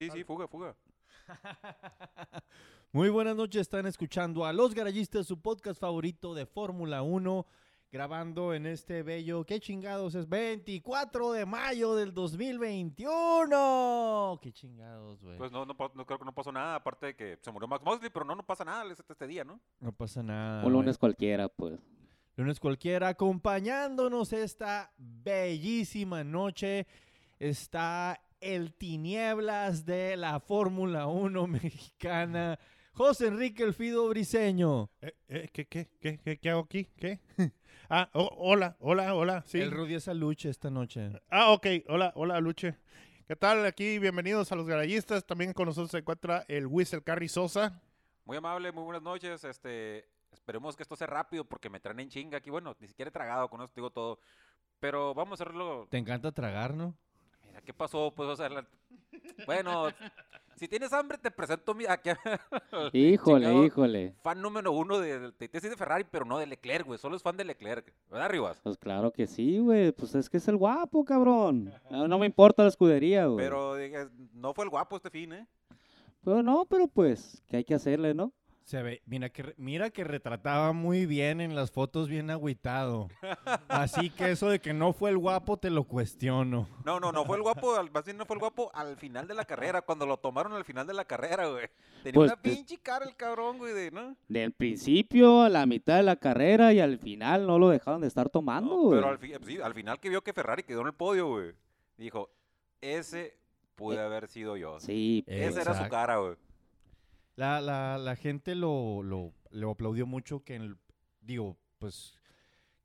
Sí, sí, fuga, fuga. Muy buenas noches, están escuchando a Los Garayistas, su podcast favorito de Fórmula 1, grabando en este bello, ¿qué chingados es? 24 de mayo del 2021. ¿Qué chingados, güey? Pues no, no, no creo que no pasó nada, aparte de que se murió Max Mosley, pero no, no pasa nada este, este día, ¿no? no pasa nada. Un lunes cualquiera, pues. Lunes cualquiera, acompañándonos esta bellísima noche, está el tinieblas de la Fórmula 1 mexicana, José Enrique El Fido Briseño. Eh, eh, ¿qué, qué, qué, qué, qué hago aquí? ¿Qué? ah, oh, hola, hola, hola, sí. El Rudy Saluche esta noche. Ah, ok, hola, hola, Luche. ¿Qué tal? Aquí, bienvenidos a los garayistas. También con nosotros se encuentra el Whistle Carry Sosa. Muy amable, muy buenas noches. Este, esperemos que esto sea rápido porque me traen en chinga aquí. Bueno, ni siquiera he tragado, con esto digo todo. Pero vamos a hacerlo. Te encanta tragar, ¿no? Mira, ¿qué pasó? Pues, o sea, la- bueno, si tienes hambre, te presento mi aquí. Híjole, Chingado. híjole. Fan número uno de, de, de, de Ferrari, pero no de Leclerc, güey. Solo es fan de Leclerc. ¿Verdad, Rivas? Pues claro que sí, güey. Pues es que es el guapo, cabrón. No, no me importa la escudería, güey. Pero digas, no fue el guapo este fin, ¿eh? Pero no, pero pues, ¿qué hay que hacerle, no? Se ve, mira que, mira que retrataba muy bien en las fotos, bien agüitado. Así que eso de que no fue el guapo te lo cuestiono. No, no, no fue el guapo, al- más bien no fue el guapo al final de la carrera, cuando lo tomaron al final de la carrera, güey. Tenía Pues, una pinche cara el cabrón, güey, de, ¿no? Del principio a la mitad de la carrera y al final no lo dejaron de estar No, tomando, güey. pero al, fi- sí, al final que vio que Ferrari quedó en el podio, güey. Dijo, ese pude Eh, haber sido yo. Sí, Esa era su cara, güey. La, la, la gente lo, lo, lo aplaudió mucho que, el- digo, pues,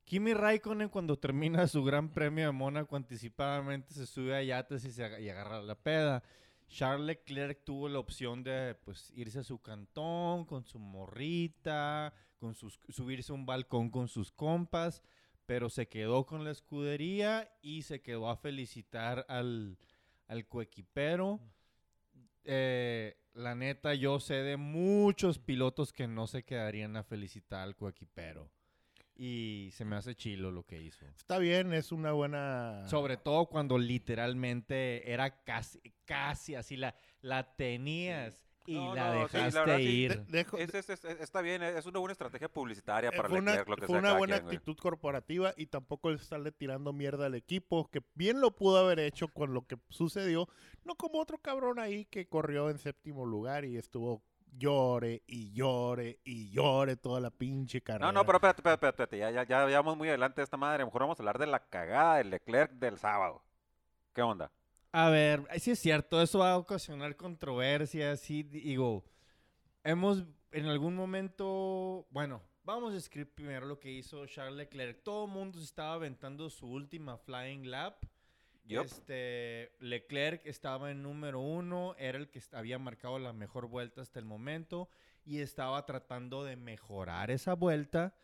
Kimi Raikkonen cuando termina su gran premio de Mónaco anticipadamente se sube a yates y, se, agarra la peda. Charles Leclerc tuvo la opción de, pues, irse a su cantón con su morrita, con sus, subirse a un balcón con sus compas, pero se quedó con la escudería y se quedó a felicitar al, al coequipero. Eh, la neta, yo sé de muchos pilotos que no se quedarían a felicitar al coequipero. Y se me hace chilo lo que hizo. Está bien, es una buena... Sobre todo cuando literalmente era casi, casi así, la, la tenías y No, la no, sí, la dejaste verdad sí, De- ir. dejo- Es- es- es- está bien, es una buena estrategia publicitaria eh, para fue una, Leclerc, lo que fue sea una buena quien, güey. actitud corporativa y tampoco el estarle tirando mierda al equipo, que bien lo pudo haber hecho con lo que sucedió, no como otro cabrón ahí que corrió en séptimo lugar y estuvo llore y llore y llore toda la pinche carrera. No, no, pero espérate, espérate, espérate, ya, ya, ya, vamos muy adelante de esta madre. Mejor vamos a hablar de la cagada de Leclerc del sábado. ¿Qué onda? A ver, sí es cierto, eso va a ocasionar controversias, sí, digo, hemos en algún momento, bueno, vamos a escribir primero lo que hizo Charles Leclerc. Todo el mundo se estaba aventando su última flying lap. Este, Leclerc estaba en número uno, era el que había marcado la mejor vuelta hasta el momento y estaba tratando de mejorar esa vuelta.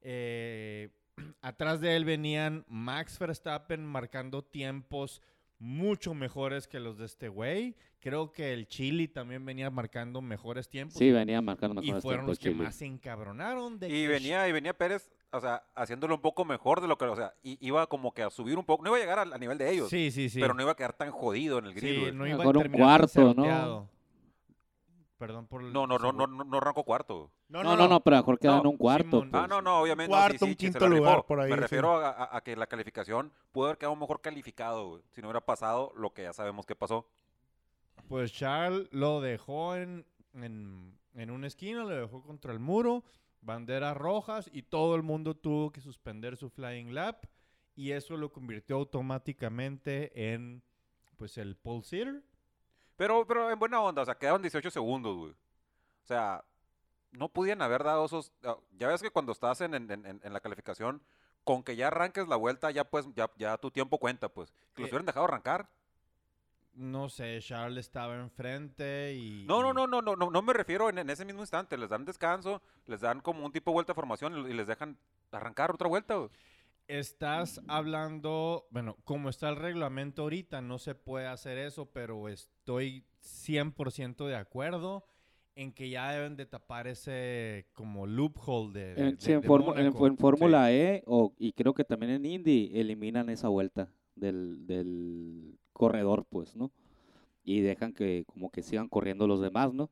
Eh, atrás de él venían Max Verstappen marcando tiempos mucho mejores que los de este güey. Creo que el Chili también venía marcando mejores tiempos. Sí, venía marcando y mejores fueron tiempos, los que Chile. más se encabronaron. De Y que venía, y venía Pérez, o sea, haciéndolo un poco mejor de lo que, o sea, iba como que a subir un poco, no iba a llegar al- a, nivel de ellos, Sí, sí, sí. pero no iba a quedar tan jodido en el Sí, grid, güey. no iba a un cuarto, ¿no? Perdón por el- No, no, no, no, no, no arrancó cuarto. No, No, no, no, pero mejor quedan No, en un cuarto. Simón. pues. Ah, no, no, obviamente. no, Cuarto, sí, un sí, se quinto lugar por ahí, Me sí. refiero a, a- a que la calificación pudo haber quedado mejor calificado, güey, si no hubiera pasado lo que ya sabemos que pasó. Pues Charles lo dejó en, en, en una esquina, lo dejó contra el muro, banderas rojas y todo el mundo tuvo que suspender su flying lap y eso lo convirtió automáticamente en pues el pole sitter. Pero, pero en buena onda, o sea, quedaron 18 segundos, güey. O sea, no podían haber dado esos... ah, Ya ves que cuando estás en, en- en- en la calificación, con que ya arranques la vuelta, ya pues, ya, ya tu tiempo cuenta, pues. Que los Eh, hubieran dejado arrancar. No sé, Charles estaba enfrente y... No, no, no, no, no, no, no me refiero en, en ese mismo instante. Les dan descanso, les dan como un tipo de vuelta de formación y, y les dejan arrancar otra vuelta, güey. Estás hablando, bueno, como está el reglamento ahorita, no se puede hacer eso, pero estoy 100% de acuerdo en que ya deben de tapar ese como loophole de, de- En, de- sí, en, de en Fórmula E o, y creo que también en Indy eliminan esa vuelta del, del corredor, pues, ¿no? y dejan que como que sigan corriendo los demás, ¿no?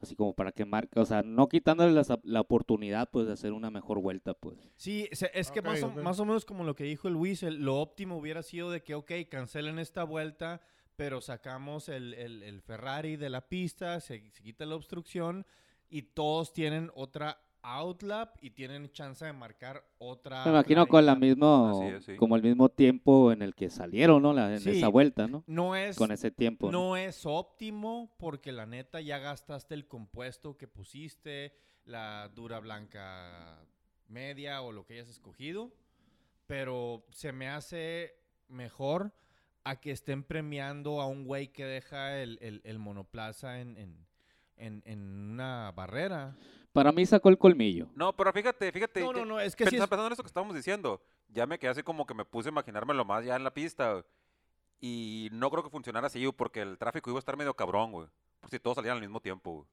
Así como para que marque, o sea, no quitándole la, la oportunidad pues de hacer una mejor vuelta, pues. Sí, se- es que más, o, más o menos como lo que dijo el Luis, el- lo óptimo hubiera sido de que, ok, cancelen esta vuelta, pero sacamos el, el- el Ferrari de la pista, se, se quita la obstrucción y todos tienen otra outlap y tienen chance de marcar otra. Me imagino con la mismo, Así es, sí. como el mismo tiempo en el que salieron, ¿no? La- en Sí. esa vuelta, ¿no? No es, Con ese tiempo. ¿no? no es óptimo porque la neta ya gastaste el compuesto que pusiste, la dura blanca media o lo que hayas escogido, pero se me hace mejor a que estén premiando a un güey que deja el, el- el monoplaza en, en- en- en una barrera. Para mí sacó el colmillo. No, pero fíjate, fíjate. No, no, no, es que sí Pensa- es- Pensando en eso que estábamos diciendo, ya me quedé así como que me puse a imaginármelo más ya en la pista. Y no creo que funcionara así, porque el tráfico iba a estar medio cabrón, güey. Por si todos salían al mismo tiempo, güey.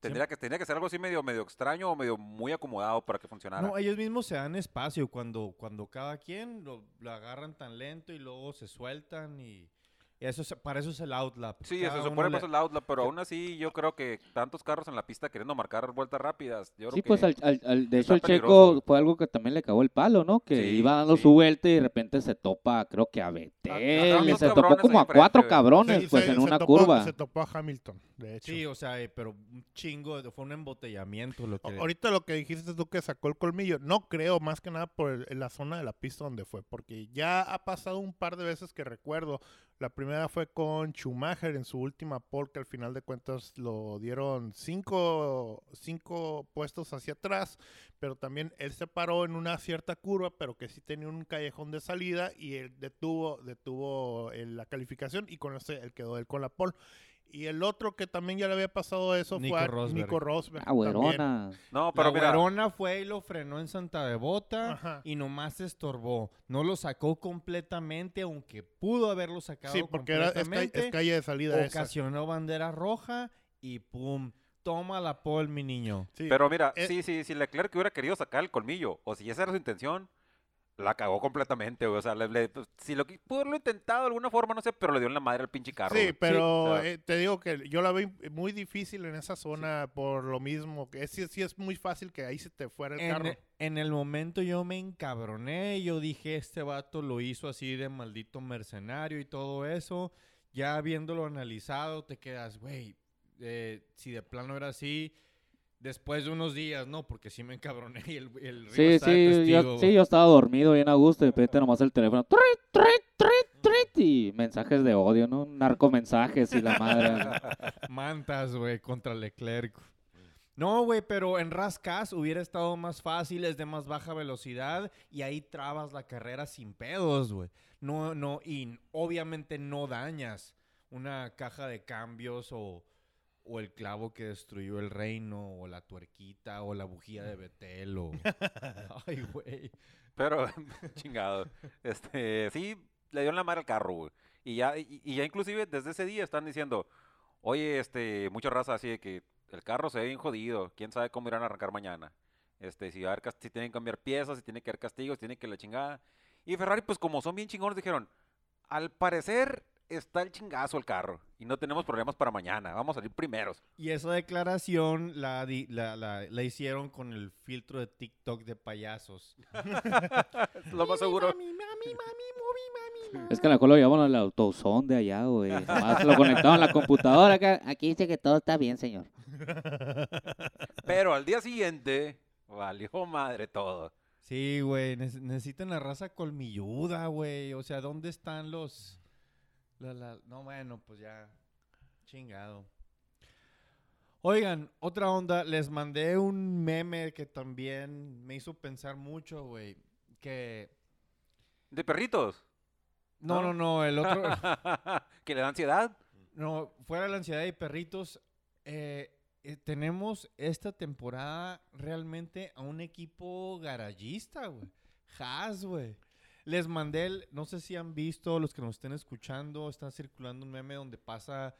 Tendría que, tendría que ser algo así medio, medio extraño o medio muy acomodado para que funcionara. No, ellos mismos se dan espacio cuando, cuando cada quien lo, lo agarran tan lento y luego se sueltan y eso es- para eso es el outlap. Sí, Cada eso se supone le- pues el outlet, pero aún así yo creo que tantos carros en la pista queriendo marcar vueltas rápidas. Yo creo Sí, que pues al, al- al- de hecho el peligroso. Checo fue algo que también le cagó el palo, ¿no? Que Sí, iba dando sí. su vuelta y de repente se topa, creo que a Betel, dos se topó como a cuatro cabrones, Sí, pues se- en se una topó- curva. Se topó a Hamilton, de hecho. Sí, o sea, eh, pero un chingo, fue un embotellamiento lo que... Ahorita lo que dijiste tú que sacó el colmillo, no creo más que nada por el- en la zona de la pista donde fue, porque ya ha pasado un par de veces que recuerdo. La primera fue con Schumacher en su última pole, que al final de cuentas lo dieron cinco, cinco puestos hacia atrás, pero también él se paró en una cierta curva, pero que sí tenía un callejón de salida y él detuvo, detuvo eh, la calificación y con ese él quedó él con la pole. Y el otro que también ya le había pasado eso Nico fue a Rosberg. Nico Rosberg. Ah, también. güerona. No, La pero mira, güerona fue y lo frenó en Santa Devota Ajá. y nomás se estorbó. No lo sacó completamente, aunque pudo haberlo sacado Sí, porque era, es, calle de salida esa. ocasionó bandera roja y pum, toma la pole, mi niño. Sí, pero mira, eh, sí, sí, si Leclerc hubiera querido sacar el colmillo, o si esa era su intención, la cagó completamente, güey. O sea, le- le- pues, si lo pudo haberlo intentado de alguna forma, no sé, pero le dio en la madre al pinche carro. Sí, güey. pero o sea, eh, te digo que yo la veo muy difícil en esa zona por lo mismo. que es, sí, sí es muy fácil que ahí se te fuera el carro. En, en el momento yo me encabroné, yo dije, este vato lo hizo así de maldito mercenario y todo eso. Ya viéndolo analizado, te quedas, güey, eh, si de plano era así, después de unos días, no, porque sí me encabroné y el, el Río Sí, sí, yo, sí, yo estaba dormido bien a gusto y de repente nomás el teléfono, trit, trit, trit, trit, y mensajes de odio, ¿no? Narcomensajes y la madre. ¿no? Mantas, güey, contra Leclerc. No, güey, pero en Rascas hubiera estado más fácil, es de más baja velocidad y ahí trabas la carrera sin pedos, güey. No, no, y obviamente no dañas una caja de cambios o, o el clavo que destruyó el reino o la tuerquita o la bujía de Betel o... Ay, güey. Pero, chingado. Este, sí, le dio en la madre al carro, güey. Y ya, y, y ya inclusive desde ese día están diciendo, oye, este, mucha raza así de que el carro se ve bien jodido, quién sabe cómo irán a arrancar mañana. Este, si, va a haber si tienen que cambiar piezas, si tiene que haber castigos, si tiene que la chingada. Y Ferrari, pues como son bien chingones, dijeron, al parecer está el chingazo el carro y no tenemos problemas para mañana, vamos a salir primeros. Y esa declaración la, di- la, la, la hicieron con el filtro de TikTok de payasos. Lo más seguro. Mami, mami, mami, mami, mami, mami. Es que a lo mejor lo llevaban al autosón de allá, güey. Nomás lo conectaban a la computadora acá. Aquí dice que todo está bien, señor. Pero al día siguiente, valió madre todo. Sí, güey, nece- necesitan la raza colmilluda, güey. O sea, ¿dónde están los... la- la- No, bueno, pues ya, chingado. Oigan, otra onda, les mandé un meme que también me hizo pensar mucho, güey. Que... De perritos. No, no, ¿No? no, el otro... que le da ansiedad. No, fuera de la ansiedad y perritos, eh, eh, tenemos esta temporada realmente a un equipo garagista, güey. Haas, güey. Les mandé, el- no sé si han visto, los que nos estén escuchando, está circulando un meme donde pasa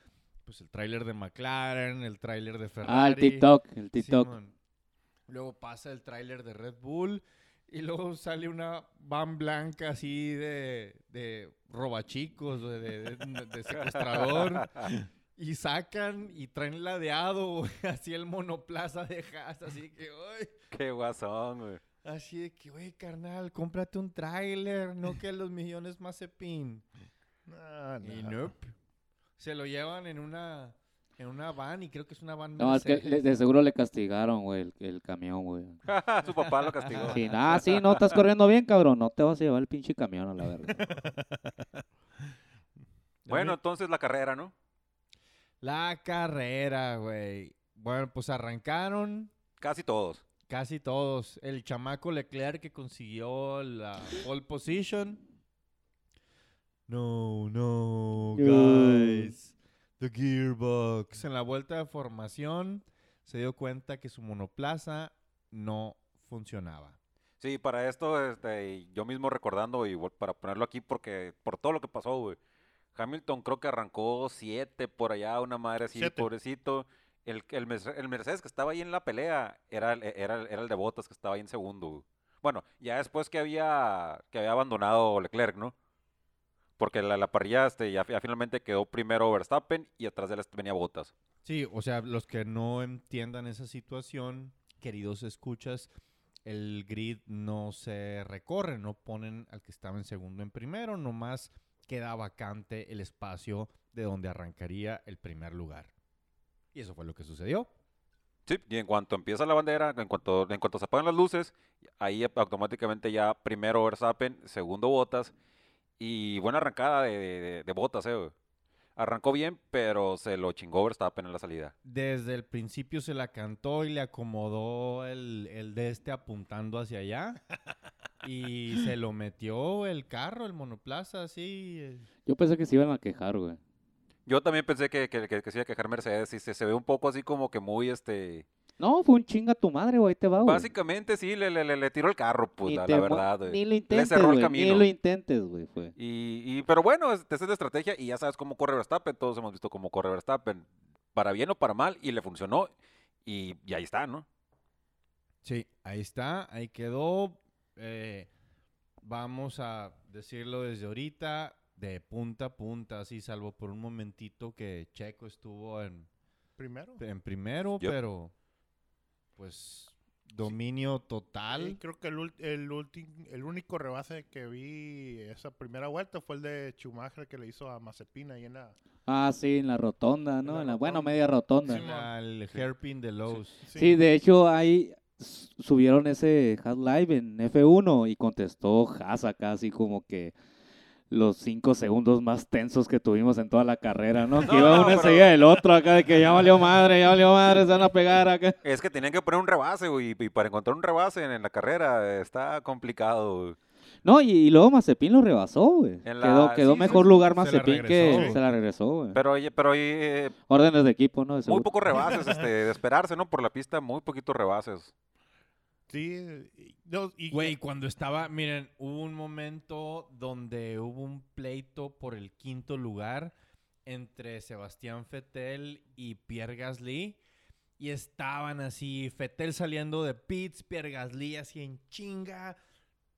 pues el tráiler de McLaren, el tráiler de Ferrari. Ah, el TikTok, el TikTok. Luego pasa el tráiler de Red Bull. Y luego sale una van blanca así de, de robachicos, de, de secuestrador. Y sacan y traen ladeado, güey, así el monoplaza de Haas, así que, uy, Qué guasón, güey. Así de que, güey, carnal, cómprate un tráiler, no que los millones Mazepin. No, Y no. nope. Se lo llevan en una, en una van y creo que es una van No, es que le- de seguro le castigaron, güey, el, el camión, güey. Su papá lo castigó. Sí, ah, sí, no, estás corriendo bien, cabrón. No te vas a llevar el pinche camión a la verga. Bueno, entonces la carrera, ¿no? La carrera, güey. Bueno, pues arrancaron Casi todos. Casi todos. El chamaco Leclerc que consiguió la pole position. No, no, guys. The gearbox. En la vuelta de formación se dio cuenta que su monoplaza no funcionaba. Sí, para esto, este, yo mismo recordando y para ponerlo aquí porque por todo lo que pasó, güey. Hamilton creo que arrancó siete por allá, una madre así, Siete. pobrecito. El, el, el Mercedes que estaba ahí en la pelea era, era, era el de Bottas que estaba ahí en segundo. Bueno, ya después que había, que había abandonado Leclerc, ¿no? Porque la, la parrilla este, ya, ya finalmente quedó primero Verstappen y atrás de él venía Bottas. Sí, o sea, los que no entiendan esa situación, queridos escuchas, el grid no se recorre, no ponen al que estaba en segundo en primero, nomás queda vacante el espacio de donde arrancaría el primer lugar. Y eso fue lo que sucedió. Sí, y en cuanto empieza la bandera, en cuanto, en cuanto se apagan las luces, ahí automáticamente ya primero Verstappen, segundo Bottas, y buena arrancada de, de, de Bottas, eh. Arrancó bien, pero se lo chingó Verstappen en la salida. Desde el principio se la cantó y le acomodó el, el de este apuntando hacia allá. y se lo metió el carro, el monoplaza, así. eh, Yo pensé que se iban a quejar, güey. Yo también pensé que, que, que, que a quejar Mercedes y se, se ve un poco así como que muy, este... No, fue un chinga tu madre, güey, te va, güey. Básicamente sí, le, le, le, le tiró el carro, pues, la, verdad, güey. Ni lo intentes, cerró el güey. Ni camino. lo intentes, güey, fue. Y, y, pero bueno, es- esa es la estrategia y ya sabes cómo corre Verstappen, todos hemos visto cómo corre Verstappen, para bien o para mal, y le funcionó, y, y ahí está, ¿no? Sí, ahí está, ahí quedó. Eh, vamos a decirlo desde ahorita, de punta a punta, así, salvo por un momentito que Checo estuvo en, Primero. en primero, Yep. pero pues dominio total. Sí, creo que el, el, ulti- el único rebase que vi esa primera vuelta fue el de Schumacher que le hizo a Mazepin ahí en la... Ah, sí, en la rotonda, ¿no? la En la, bueno, rotonda. media rotonda. Sí, el hairpin de Lowe's. Sí, de hecho, ahí subieron ese Hat Live en F1 y contestó Haas acá, así como que los cinco segundos más tensos que tuvimos en toda la carrera, ¿no? Que No, iba no, uno pero- del otro acá, de que ya valió madre, ya valió madre, se van a pegar acá. Es que tenían que poner un rebase, güey, y para encontrar un rebase en, en la carrera está complicado, güey. No, y, y luego Mazepin lo rebasó, güey. Quedó, la- quedó sí, mejor sí, lugar Mazepin que se la regresó, güey. Pero, oye, pero ahí, eh, Órdenes de equipo, ¿no? De muy pocos rebases, este, de esperarse, ¿no? Por la pista, muy poquitos rebases. Güey, cuando estaba, miren, hubo un momento donde hubo un pleito por el quinto lugar entre Sebastián Fettel y Pierre Gasly. Y estaban así, Fettel saliendo de pits, Pierre Gasly así en chinga,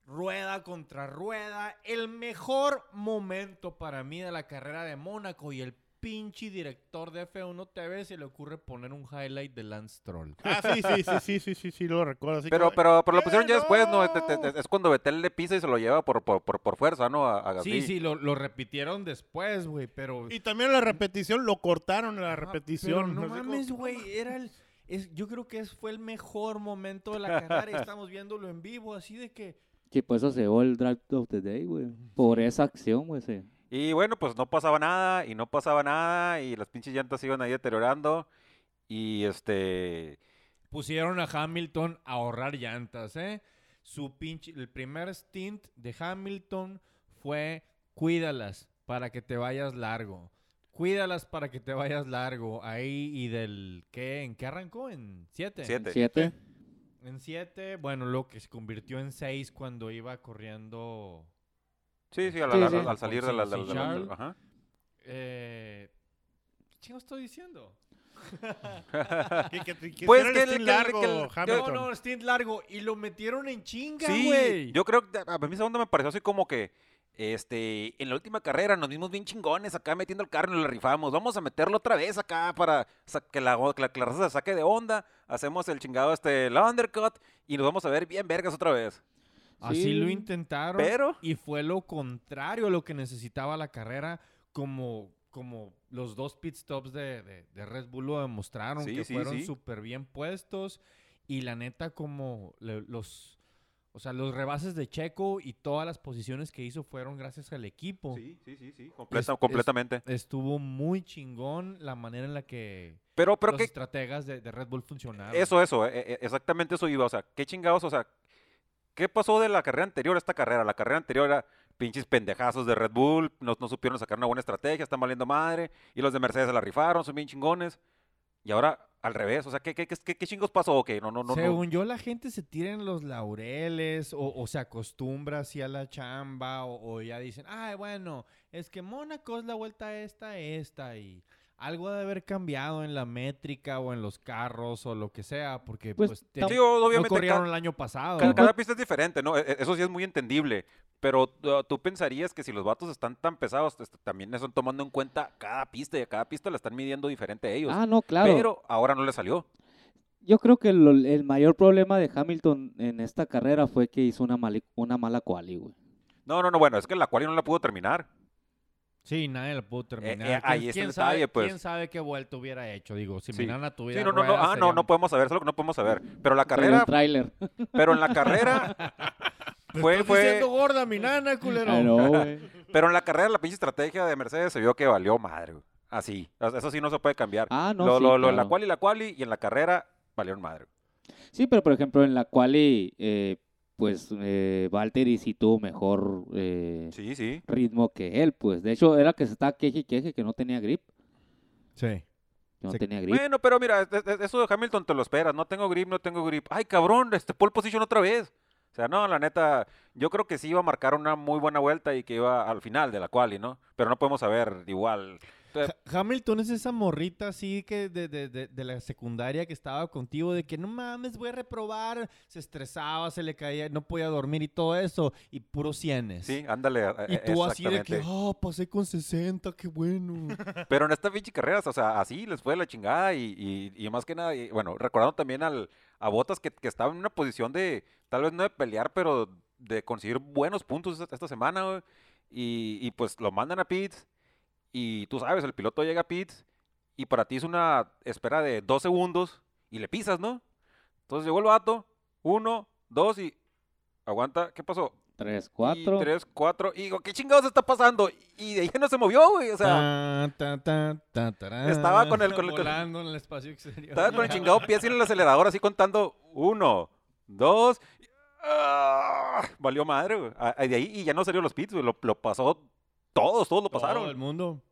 rueda contra rueda. El mejor momento para mí de la carrera de Mónaco y el pinche director de F1 TV se le ocurre poner un highlight de Lance Troll. Ah, sí, sí, sí, sí, sí, sí, sí, lo recuerdo. así Pero, como, pero, pero lo "¡Eh, pusieron ya después, ¿no? Es, no!". es- es cuando Betel le pisa y se lo lleva por, por, por, por fuerza, ¿no? A, a. Sí, sí, lo, lo repitieron después, güey, pero... Y también la repetición, lo cortaron la Ajá, repetición. pero no como- mames, güey, era el... Es, yo creo que es, fue el mejor momento de la carrera y estamos viéndolo en vivo, así de que... Sí, por eso se llevó el Drive of the Day, güey. Por esa acción, güey, sí. Y bueno, pues no pasaba nada y no pasaba nada y las pinches llantas iban ahí deteriorando y este... Pusieron a Hamilton a ahorrar llantas, ¿eh? Su pinche... El primer stint de Hamilton fue cuídalas para que te vayas largo. Cuídalas para que te vayas largo. Ahí y del... ¿Qué? ¿En qué arrancó? ¿En siete? Siete. Siete. En siete, bueno, lo que se convirtió en seis cuando iba corriendo... Sí, sí, al, Sí, al- sí. al- al salir de la... Sí, de sí, la- de la- ajá. Eh, ¿Qué chingo estoy diciendo? Que, que, que Pues que el- el- largo, que el- No, no, stint largo. Y lo metieron en chinga, Sí, güey. yo creo que a mí segunda me pareció así como que este en la última carrera nos vimos bien chingones acá metiendo el carro y lo rifamos. Vamos a meterlo otra vez acá para que la, que la, que la raza se saque de onda. Hacemos el chingado este el undercut y nos vamos a ver bien vergas otra vez. Así Sí. lo intentaron. Pero Y fue lo contrario a lo que necesitaba la carrera, como, como los dos pit stops de, de- de Red Bull lo demostraron, Sí, que sí, fueron súper bien puestos. Y la neta, como le- los, o sea, los rebases de Checo y todas las posiciones que hizo fueron gracias al equipo. sí, sí, sí, sí, completa- es- completamente. Estuvo muy chingón la manera en la que Pero pero los estrategas de, de Red Bull funcionaron. Eso, eso, eh, eh, exactamente eso iba. O sea, qué chingados, o sea, ¿qué pasó de la carrera anterior a esta carrera? La carrera anterior era pinches pendejazos de Red Bull, no, supieron sacar una buena estrategia, están valiendo madre, y los de Mercedes se la rifaron, son bien chingones. Y ahora al revés, o sea, ¿qué, chingos pasó? Ok, no, no, no. Según yo, la gente se tira en los laureles o, o se acostumbra así a la chamba o, o ya dicen, ay, bueno, es que Mónaco es la vuelta esta, esta y algo de haber cambiado en la métrica o en los carros o lo que sea, porque Pues, pues, te- Sí, o- no obviamente corrieron ca- el año pasado. ca- cada, pista es diferente, ¿no? E- e- Eso sí es muy entendible. Pero uh, tú pensarías que si los vatos están tan pesados, este, también están tomando en cuenta cada pista y a cada pista la están midiendo diferente a ellos. Ah, no, claro. Pero ahora no le salió. Yo creo que lo- el mayor problema de Hamilton en esta carrera fue que hizo una, mali- una mala quali, güey. No, no, no, bueno, es que la cual no la pudo terminar. Sí, nadie lo pudo terminar. eh, ahí ¿Quién- está el sabe, detalle, pues. ¿Quién sabe qué vuelta hubiera hecho? Digo, si Sí. Minana tuviera Sí, no, no, no, ah, no, sería- no podemos saber, eso es lo que no podemos saber. Pero la carrera, tráiler. pero en la carrera, fue, fue, diciendo gorda, Minana, culero. Ah, no, pero en la carrera la pinche estrategia de Mercedes se vio que valió madre, güey. Así, eso sí no se puede cambiar. Ah, no, lo, sí, lo, lo- la claro. quali, la quali y en la carrera valieron madre. Sí, pero por ejemplo en la quali, eh, pues eh, Valtteri sí tuvo mejor eh, Sí, sí. ritmo que él, pues. De hecho, era que se estaba queje y queje que no tenía grip. Sí. no Sí. tenía grip. Bueno, pero mira, es- es- eso de Hamilton te lo esperas. No tengo grip, no tengo grip. Ay, cabrón, este pole position otra vez. O sea, no, la neta, yo creo que sí iba a marcar una muy buena vuelta y que iba al final de la quali, ¿no? Pero no podemos saber igual. Ha- Hamilton es esa morrita así que de, de- de- de la secundaria que estaba contigo, de que no mames, voy a reprobar. Se estresaba, se le caía, no podía dormir y todo eso. Y puro cienes. Sí, ándale. eh, Y tú así de que, oh, pasé con 60, qué bueno. Pero en esta pinche carrera, o sea, así les fue la chingada y, y- y más que nada, y, bueno, recordando también al, a Botas que, que estaba en una posición de, tal vez no de pelear, pero de conseguir buenos puntos esta, esta semana, güey. Y, y pues lo mandan a pits y tú sabes, el piloto llega a pits y para ti es una espera de dos segundos y le pisas, ¿no? Entonces llegó el vato, uno, dos y aguanta, ¿qué pasó? Tres, Y cuatro. tres, cuatro, y digo, ¿qué chingados está pasando? Y de ahí no se movió, güey, o sea... Ta, ta, ta, ta, tarán. Estaba con el- con el- con- Volando en el espacio exterior. Estaba con el chingado pie en el acelerador, así contando uno, dos. y- ¡ah! Valió madre, güey. Ah, De ahí y ya no salió los pits, güey. Lo, lo pasó todos, todos lo Todo pasaron. el mundo.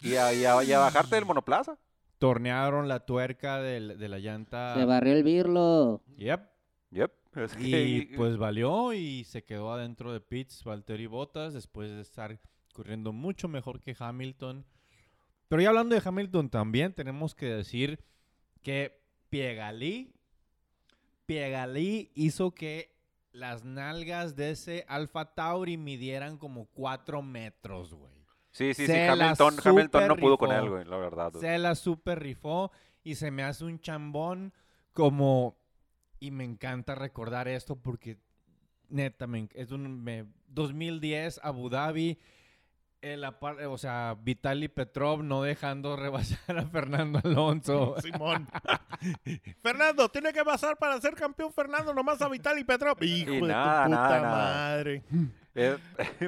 Y a, y a- y a bajarte del monoplaza. Tornearon la tuerca del- de la llanta. Se barrió el birlo. Yep. Yep. Es Y pues valió y se quedó adentro de pits Valtteri Bottas después de estar corriendo mucho mejor que Hamilton. Pero ya hablando de Hamilton también tenemos que decir que Piegalí, Piegalí hizo que las nalgas de ese Alfa Tauri midieran como cuatro metros, güey. sí, sí, sí. se Hamilton, Hamilton no pudo con él, güey, la verdad. güey. Se la super rifó y se me hace un chambón como... Y me encanta recordar esto porque neta, me, es un me- 2010 Abu Dhabi, el o sea, Vitaly Petrov no dejando rebasar a Fernando Alonso. Simón. Fernando, tiene que pasar para ser campeón Fernando, nomás a Vital y Petrov. Hijo de nada, tu nada, puta nada. madre. Eh,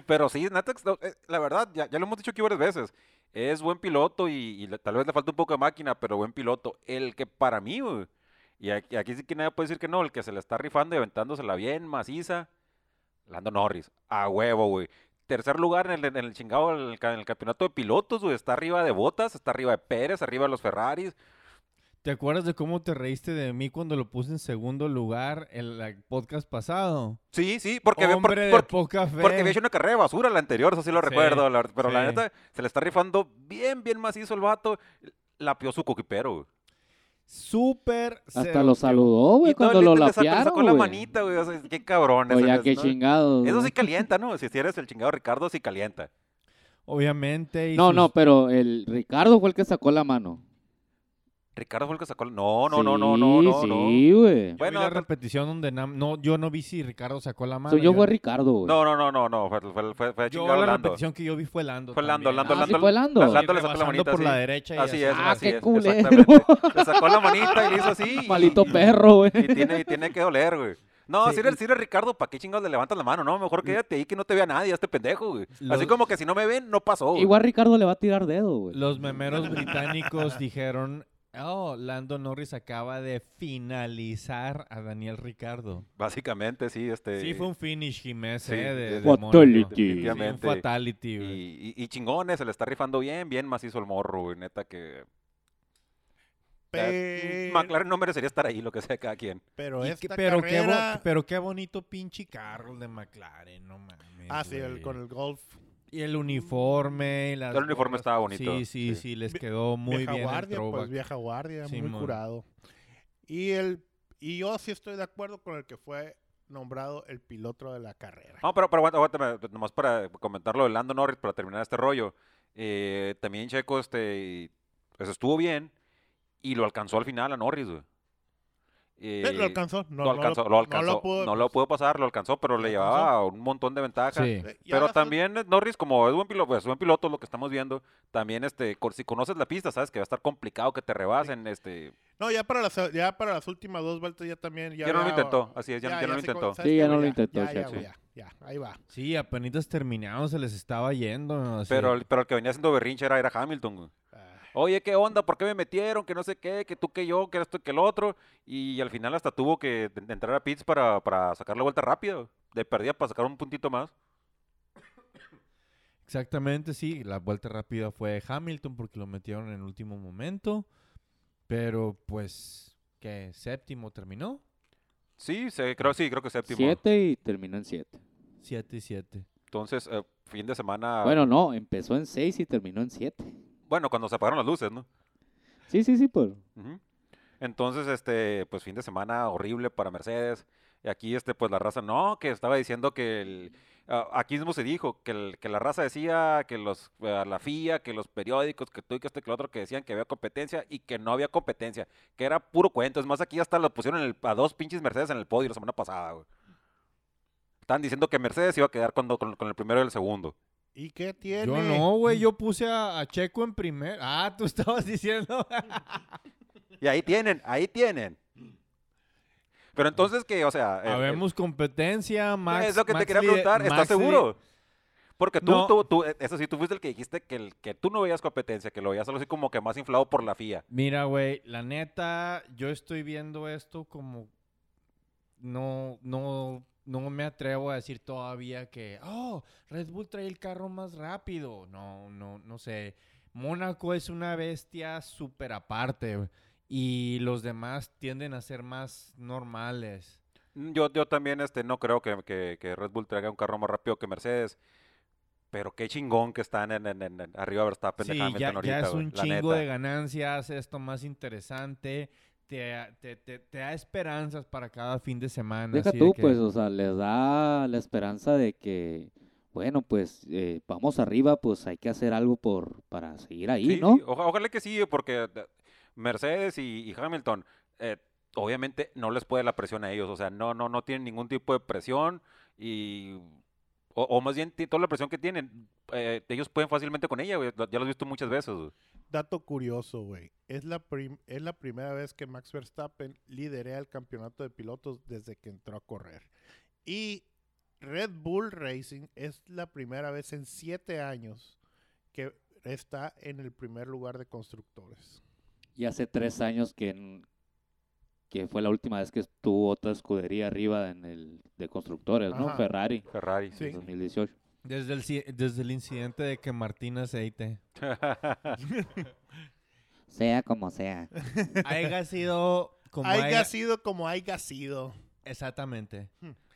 pero sí, neta, ex- eh, la verdad, ya, ya lo hemos dicho aquí varias veces. Es buen piloto y, y tal vez le falta un poco de máquina, pero buen piloto. El que para mí, y aquí, aquí sí que nadie puede decir que no, el que se le está rifando y aventándosela bien, maciza, Lando Norris, a huevo, güey. Tercer lugar en el, en el chingado, en el, ca- en el campeonato de pilotos, güey. Está arriba de Botas, está arriba de Pérez, arriba de los Ferraris. ¿Te acuerdas de cómo te reíste de mí cuando lo puse en segundo lugar en el podcast pasado? Sí, sí, porque, ve- por- por- poca fe. porque había hecho una carrera de basura la anterior, eso sí lo Sí, recuerdo. la- pero la neta, se le está rifando bien, bien macizo el vato. la pió su coquipero, güey. Súper. Hasta lo saludó, güey, cuando lo lapearon, sacó la manita, güey. O sea, qué cabrón. Oye, ese, qué ¿no? chingados. Eso sí calienta, ¿no? Si eres el chingado Ricardo, sí calienta. Obviamente. y No, sus- no, pero el Ricardo fue el que sacó la mano. Ricardo fue el que sacó. el- No, no, no, no, no, no. no. Sí, güey. Yo vi Bueno, la tal- repetición donde Nam- no, yo no vi si Ricardo sacó la mano. Soy yo fue Ricardo, güey. No, no, no, no, no. Fue, fue, fue, fue Yo la Lando. repetición que yo vi fue Lando. Fue Lando. Lando, Ah, sí Lando. fue Lando. Lando Sí, le sacó la manita. por sí. la derecha y Así así. es, Ah, así qué es. culero. Le sacó la manita y le hizo así. Malito y- perro, güey. Y tiene, y tiene que doler, güey. No, Sí, si eres, si eres Ricardo, ¿para qué chingados le levantas la mano? No, mejor quédate ahí que no te vea nadie, este pendejo, güey. Así como que si no me ven, no pasó. güey. Igual Ricardo le va a tirar dedo, güey. Los memeros británicos dijeron, oh, Lando Norris acaba de finalizar a Daniel Ricardo. Básicamente, sí, este. Sí, fue un finish, Jiménez, Sí, eh, de, de Fatality. Sí, un Definitivamente. fatality, Y, güey. y, y chingones, se le está rifando bien, bien macizo el morro, güey. Neta que. Pe- McLaren no merecería estar ahí, lo que sea cada quien. Pero esta que- pero, qué carrera... pero qué bonito pinche carro de McLaren, no mames. Ah, sí, el- con el Golf. Y el uniforme. y las El uniforme estaba bonito, Sí, sí, sí. sí, les quedó muy vieja bien guardia, el pues vieja guardia, muy curado. Y el y yo sí estoy de acuerdo con el que fue nombrado el piloto de la carrera. No, pero, pero aguántame, nomás para comentar lo de Lando Norris, para terminar este rollo. Eh, también Checo, este, pues estuvo bien y lo alcanzó al final a Norris, güey. Eh, lo alcanzó, no, lo alcanzó, no lo alcanzó, lo pudo, no lo pudo pasar, lo alcanzó, pero le alcanzó. llevaba un montón de ventajas. Sí. Eh, Pero son- también eh, Norris, como es buen piloto, pues, es buen piloto, lo que estamos viendo, también este, si conoces la pista, sabes que va a estar complicado que te rebasen, este, No, ya para las ya para las últimas dos vueltas ya también ya, ya, no lo intentó, así es, ya, ya no lo intentó. ¿sabes Sí, ya no lo intentó, Ya, ya, ahí va. Sí, apenas terminaron, se les estaba yendo. así. Pero, el- pero el que venía haciendo berrinche era, era Hamilton, güey. Oye, ¿qué onda? ¿Por qué me metieron? Que no sé qué, que tú, que yo, que esto, que el otro. Y al final hasta tuvo que entrar a pits para, para sacar la vuelta rápida. De perdida para sacar un puntito más. Exactamente, sí. La vuelta rápida fue Hamilton porque lo metieron en el último momento. Pero pues, ¿qué? ¿Séptimo terminó? Sí, se, creo, sí, creo que séptimo. Siete y terminó en siete. 7 y 7. Entonces, eh, fin de semana. Bueno, no, empezó en seis y terminó en siete. Bueno, cuando se apagaron las luces, ¿no? Sí, sí, sí, pues. Entonces, este, pues fin de semana horrible para Mercedes. Y aquí, este, pues la raza, no, que estaba diciendo que el, aquí mismo se dijo que, el- que la raza decía que los, eh, la FIA, que los periódicos, que tú y que este que el otro, que decían que había competencia y que no había competencia, que era puro cuento. Es más, aquí hasta lo pusieron en el- a dos pinches Mercedes en el podio la semana pasada, güey. Estaban diciendo que Mercedes iba a quedar con, do- con, con el primero y el segundo. ¿Y qué tiene? Yo no, güey. Yo puse a, a Checo en primer. Ah, tú estabas diciendo. Y ahí tienen, ahí tienen. Pero entonces que, o sea... el- el- Habemos competencia, Max. es lo que te quería preguntar, ¿estás Max seguro? Porque tú, No. tú, tú, eh, eso sí, tú fuiste el que dijiste que, el- que tú no veías competencia, que lo veías solo así como que más inflado por la FIA. Mira, güey, la neta, yo estoy viendo esto como no, no, no me atrevo a decir todavía que, oh, Red Bull trae el carro más rápido. No, no, no sé. Mónaco es una bestia súper aparte y los demás tienden a ser más normales. Mm, Yo, yo también este, no creo que, que- que Red Bull traiga un carro más rápido que Mercedes. Pero qué chingón que están en, en- en- arriba Verstappen de Hamilton ya, ahorita, ya es un chingo neta. de ganancias, esto más interesante, te, te, te- te da esperanzas para cada fin de semana. Deja así de tú, que- pues, o sea, les da la esperanza de que, bueno, pues, eh, vamos arriba, pues hay que hacer algo por para seguir ahí, Sí, ¿no? oja- ojalá que sí, porque eh, Mercedes y, y Hamilton, eh, obviamente no les puede la presión a ellos, o sea, no, no, no tienen ningún tipo de presión y, o, o más bien toda la presión que tienen, eh, ellos pueden fácilmente con ella, güey, ya lo he visto muchas veces. güey. Dato curioso, güey. Es la es la primera vez que Max Verstappen liderea el campeonato de pilotos desde que entró a correr. Y Red Bull Racing es la primera vez en siete años que está en el primer lugar de constructores. Y hace tres años que, que fue la última vez que estuvo otra escudería arriba en el de constructores, ¿no? Ajá. Ferrari, Ferrari. Sí. en 2018. Desde el, desde el incidente de que Martín Aceite Sea como sea. haya sido como Haya haya- sido como haya sido. Exactamente.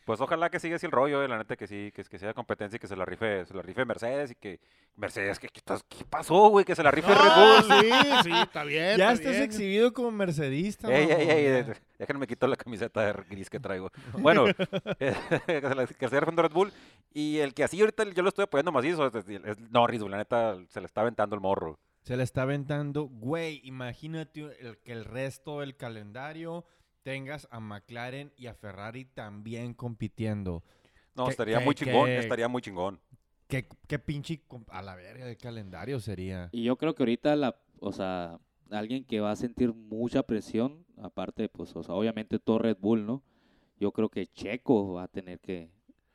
Pues ojalá que siga así el rollo, eh, la neta que sí, que, que sea competencia y que se la rife, se la rife Mercedes y que Mercedes, ¿qué, qué, pasó, güey? Que se la rife Red Bull. sí, sí, está bien. Ya está estás bien. exhibido como mercedista. Ey, ey, ey, eh, déjenme quitar la camiseta de gris que traigo. Bueno, eh, que se la- que se rifando Red Bull. Y el que así ahorita yo lo estoy apoyando macizo es, es- es Norris, güey, la neta se le está aventando el morro. Se le está aventando. Güey, imagínate el- que el resto del calendario tengas a McLaren y a Ferrari también compitiendo. No, ¿Qué- estaría muy chingón, estaría muy chingón. ¿Qué, qué pinche a la verga de calendario sería? Y yo creo que ahorita, la, o sea, alguien que va a sentir mucha presión, aparte, pues, o sea, obviamente todo Red Bull, ¿no? Yo creo que Checo va a tener que,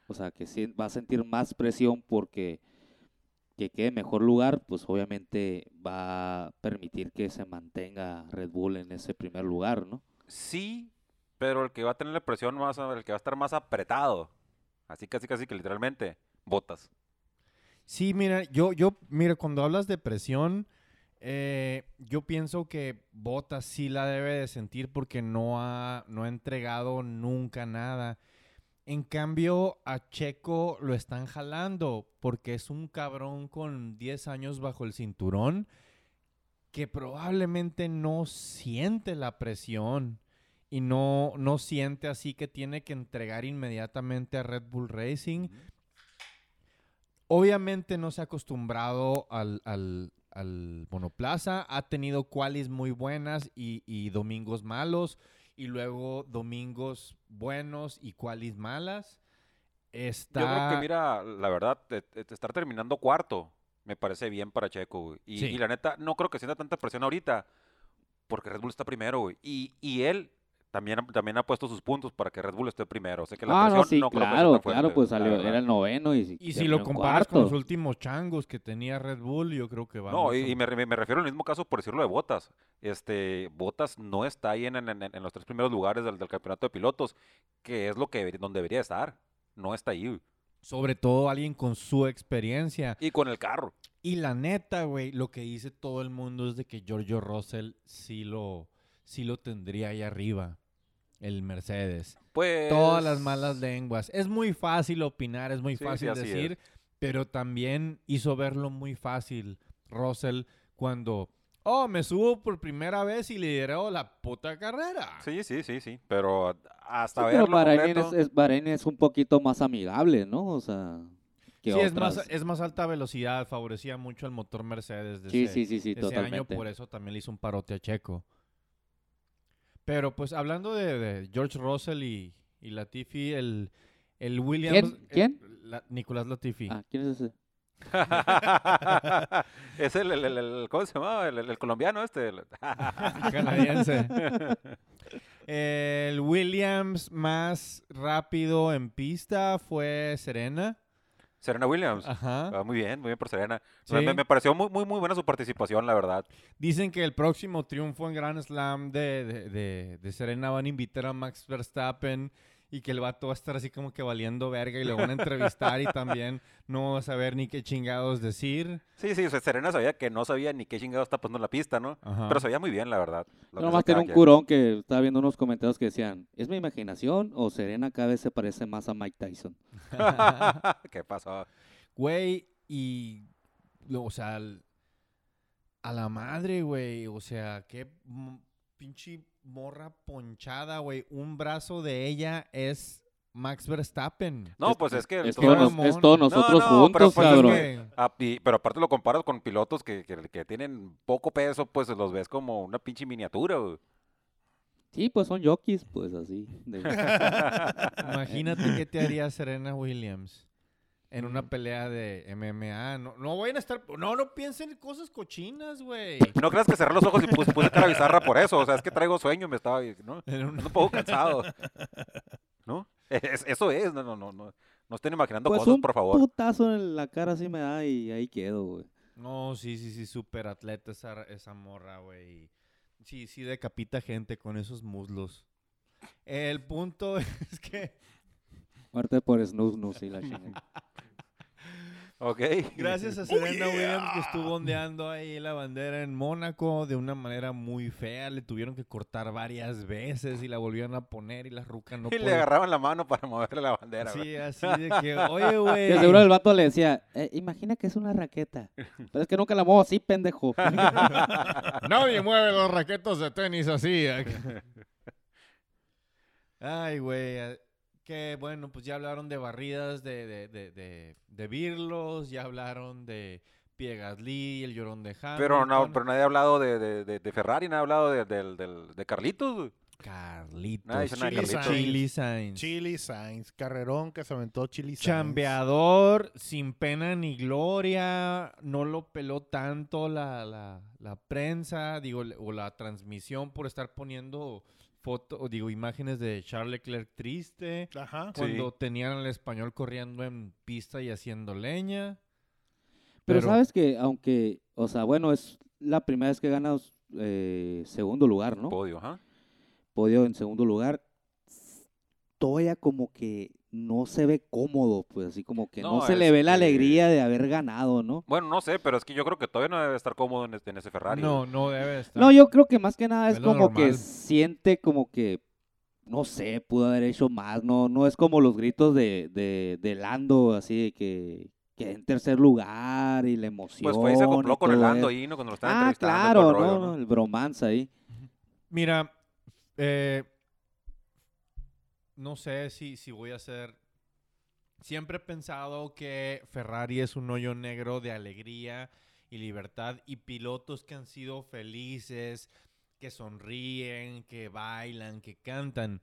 o sea, que sí va a sentir más presión porque que quede mejor lugar, pues obviamente va a permitir que se mantenga Red Bull en ese primer lugar, ¿no? Sí, pero el que va a tener la presión más, el que va a estar más apretado, así casi casi que literalmente, botas. Sí, mira, yo, yo, mira, cuando hablas de presión, eh, yo pienso que Bottas sí la debe de sentir porque no ha, no ha entregado nunca nada. En cambio, a Checo lo están jalando porque es un cabrón con 10 años bajo el cinturón que probablemente no siente la presión y no, no siente así que tiene que entregar inmediatamente a Red Bull Racing. Obviamente no se ha acostumbrado al, al- al monoplaza. Ha tenido qualis muy buenas y, y domingos malos. Y luego domingos buenos y qualis malas. Está... Yo creo que, mira, la verdad, estar terminando cuarto me parece bien para Checo, güey. Y, Sí. y la neta, no creo que sienta tanta presión ahorita, porque Red Bull está primero, güey. Y, y él también, ha- también ha puesto sus puntos para que Red Bull esté primero. O sea que la Ah, presión no, sí, no creo que sea claro, claro, pues salió, era el noveno y, Y si lo comparas con los últimos changos que tenía Red Bull, yo creo que va No, y, y me, re- me refiero al mismo caso por decirlo de Botas. Este, Botas no está ahí en, en- en- en los tres primeros lugares del, del campeonato de pilotos, que es lo que donde debería estar. No está ahí. güey. Sobre todo alguien con su experiencia. Y con el carro. Y la neta, güey, lo que dice todo el mundo es de que Giorgio Russell sí lo, sí lo tendría ahí arriba, el Mercedes. Pues. Todas las malas lenguas. Es muy fácil opinar, es muy Sí, sí, fácil decir, pero también hizo verlo muy fácil Russell cuando, oh, me subo por primera vez y lideró la puta carrera. Sí, sí, sí, sí. Pero hasta Sí, verlo pero Bahrein es, es- Bahrein es un poquito más amigable, ¿no? O sea, que Sí, es más, es más alta velocidad, favorecía mucho el motor Mercedes de Sí, ese- sí, sí, sí, ese año, totalmente. por eso también le hizo un parote a Checo. Pero pues hablando de, de George Russell y, y Latifi, el, el Williams... ¿Quién? el- la- Nicolás Latifi. Ah, ¿quién es ese? es el, el, el- el- ¿cómo se llama? El, el- el colombiano este. el- canadiense. el Williams más rápido en pista fue Serena. Serena Williams. Ajá. Ah, muy bien, muy bien por Serena. Sí. Me, me pareció muy, muy, muy buena su participación, la verdad. Dicen que el próximo triunfo en Grand Slam de, de, de- de Serena van a invitar a Max Verstappen y que el vato va a estar así como que valiendo verga y lo van a entrevistar y también no va a saber ni qué chingados decir. Sí, sí, o sea, Serena sabía que no sabía ni qué chingado está pasando en la pista, ¿no? Ajá. Pero sabía muy bien, la verdad. Nomás hace tiene un quien. curón que estaba viendo unos comentarios que decían, ¿es mi imaginación o Serena cada vez se parece más a Mike Tyson? ¿Qué pasó? Güey, y. O sea, al- a la madre, güey. O sea, qué pinche morra ponchada, güey. Un brazo de ella es Max Verstappen. No, Es- pues es que... Es, todos todo nos- es nosotros no, pero juntos, pues es cabrón. que- Ah, y- pero aparte lo comparas con pilotos que, que, que tienen poco peso, pues los ves como una pinche miniatura, güey. Sí, pues son jockeys, pues así. de- Imagínate qué te haría Serena Williams en una pelea de MMA. No, no vayan a estar. No, no piensen en cosas cochinas, güey. No creas que cerré los ojos y puse, puse cara bizarra por eso. O sea, es que traigo sueño, me estaba, ¿no? Ando un poco cansado. ¿No? Es- eso es, no, no, no, no. No estén imaginando pues cosas, un por favor. putazo en la cara así me da y ahí quedo, güey. No, sí, sí, sí, súper atleta esa, esa morra, güey. Sí, sí, decapita gente con esos muslos. El punto es que, Muerte por snus, snus y la chingada. Ok. Gracias a Oh, Serena yeah. Williams que estuvo ondeando ahí la bandera en Mónaco de una manera muy fea. Le tuvieron que cortar varias veces y la volvieron a poner y la ruca no y le agarraban la mano para moverle la bandera. güey. Sí, así de que, oye, güey. De seguro el vato le decía, "Eh, imagina que es una raqueta. Pero es que nunca la muevo así, pendejo. Nadie mueve los raquetos de tenis así. Ay, güey. Que bueno, pues ya hablaron de barridas de, de, de, de, de Birlos, ya hablaron de Pierre Gasly, el llorón de Hamilton. Pero, no, pero nadie ha hablado de, de, de, de Ferrari, nadie ha hablado de, del- del- de Carlitos. Carlitos. Nadie dice nada de Chili Carlitos. Chili Sainz. Chili Sainz, carrerón que se aventó Chili Sainz. Chambeador, sin pena ni gloria, no lo peló tanto la, la, la prensa, digo, o la transmisión por estar poniendo foto, o digo, imágenes de Charles Leclerc triste, Ajá. Sí. cuando tenían al español corriendo en pista y haciendo leña. Pero, Pero- sabes que, aunque, o sea, bueno, es la primera vez que gana eh, segundo lugar, ¿no? Podio, ajá. Podio en segundo lugar. Todavía como que no se ve cómodo, pues así como que no, No, se le ve la alegría de haber ganado, ¿no? Bueno, no sé, pero es que yo creo que todavía no debe estar cómodo en, este- en ese Ferrari. No, güey. no debe estar. No, yo creo que más que nada es como que siente como que, no sé, pudo haber hecho más, no no es como los gritos de, de, de Lando, así de que, que en tercer lugar y la emoción. Pues fue y se acopló con el Lando eso. ahí, ¿no? Cuando lo estaban Ah, entrevistando. y claro, el ¿no? El bromance ahí. Mira, eh, no sé si, si voy a hacer... Siempre he pensado que Ferrari es un hoyo negro de alegría y libertad y pilotos que han sido felices, que sonríen, que bailan, que cantan,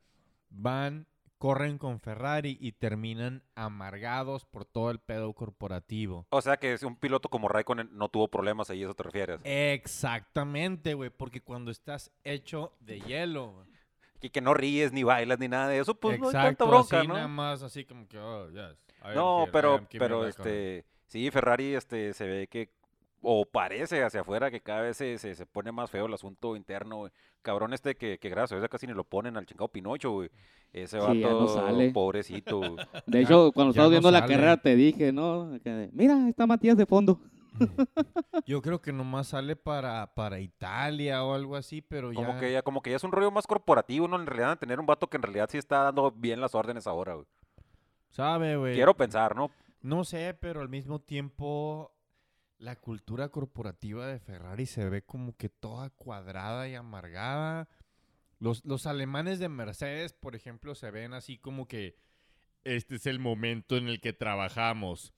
van, corren con Ferrari y terminan amargados por todo el pedo corporativo. O sea que es un piloto como Raikkonen no tuvo problemas ahí, ¿eso te refieres? Exactamente, güey, porque cuando estás hecho de hielo, Y que no ríes, ni bailas, ni nada de eso, pues no hay tanta bronca, así ¿no? nada más así como que, oh, yes, No, here, pero, pero este, sí, Ferrari, este, se ve que, o parece hacia afuera que cada vez se, se, se pone más feo el asunto interno, güey. Cabrón este que, que gracias a casi ni lo ponen al chingado Pinocho, güey. Ese Sí, ya no vato, sale. pobrecito, güey. De Ya- hecho, cuando no viendo la carrera te dije, ¿no? De, Mira, está Matías de fondo. Yo creo que nomás sale para, para Italia o algo así, pero ya... Como que ya, como que ya es un rollo más corporativo, ¿no? En realidad, tener un vato que en realidad sí está dando bien las órdenes ahora, güey. ¿Sabe, güey? Quiero pensar, ¿no? No sé, pero al mismo tiempo la cultura corporativa de Ferrari se ve como que toda cuadrada y amargada. Los, los alemanes de Mercedes, por ejemplo, se ven así como que este es el momento en el que trabajamos.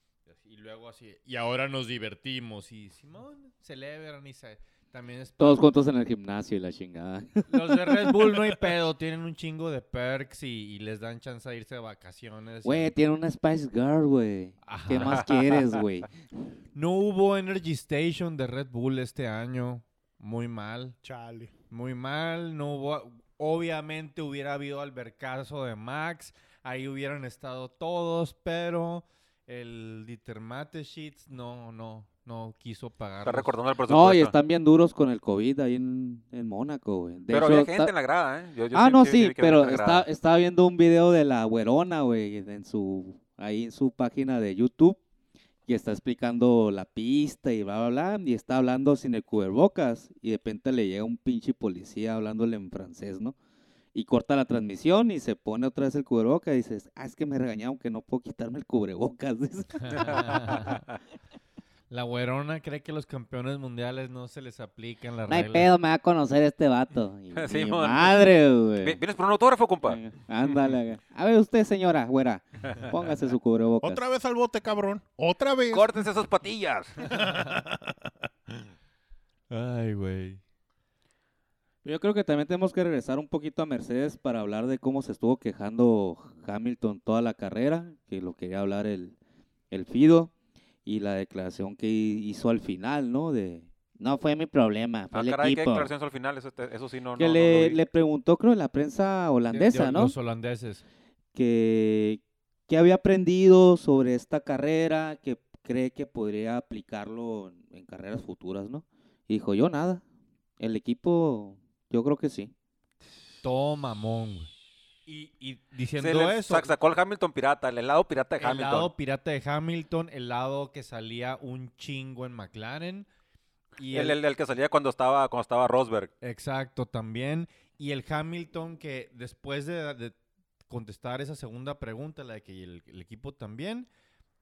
Y luego así, y ahora nos divertimos. Y Simón, celebran y se... También es Todos juntos en el gimnasio y la chingada. Los de Red Bull no hay pedo, tienen un chingo de perks y, y les dan chance de irse de vacaciones. y- Güey, tiene una Spice Girl, güey. ¿Qué más quieres, güey? No hubo Energy Station de Red Bull este año. Muy mal, Chale. muy mal. No hubo. Obviamente hubiera habido albercazo de Max. Ahí hubieran estado todos, pero el Dieter Mateschitz no, no, no quiso pagar. Está recordando el presupuesto. No, y están bien duros con el COVID ahí en, en Mónaco, güey. De Pero hecho, había está- gente en la grada, ¿eh? Yo- yo ah, no, sí, pero está, estaba viendo un video de la güerona, güey, en su, ahí en su página de YouTube, y está explicando la pista y bla, bla, bla, y está hablando sin el cubrebocas, y de repente le llega un pinche policía hablándole en francés, ¿no? Y corta la transmisión y se pone otra vez el cubrebocas y dices, ah, es que me regañaron que no puedo quitarme el cubrebocas. La güerona cree que los campeones mundiales no se les aplican las No hay reglas. pedo, me va a conocer este vato. Y, Sí, madre, güey. Vi- ¿Vienes por un autógrafo, compa? Ándale. A ver usted, señora, güera, póngase su cubrebocas. Otra vez al bote, cabrón. Otra vez. Córtense esas patillas. Ay, güey. Yo creo que también tenemos que regresar un poquito a Mercedes para hablar de cómo se estuvo quejando Hamilton toda la carrera, que lo quería hablar el, el Fido, y la declaración que hizo al final, ¿no? De, no fue mi problema, fue Ah, el caray, qué equipo. declaraciones al final, eso, sí no, que no, no le, lo vi. le preguntó, creo, la prensa holandesa, De- ¿no? Los holandeses. que, que había aprendido sobre esta carrera, que cree que podría aplicarlo en, en carreras futuras, ¿no? Y dijo, yo nada. El equipo, yo creo que sí. Todo mamón, güey. Y, y Sí, diciendo le eso, sac- sacó el Hamilton pirata, el lado pirata de el Hamilton. lado pirata de Hamilton, el lado que salía un chingo en McLaren. Y el, el- el que salía cuando estaba, cuando estaba Rosberg. Exacto, también. Y el Hamilton que después de, de contestar esa segunda pregunta, la de que el, el equipo también,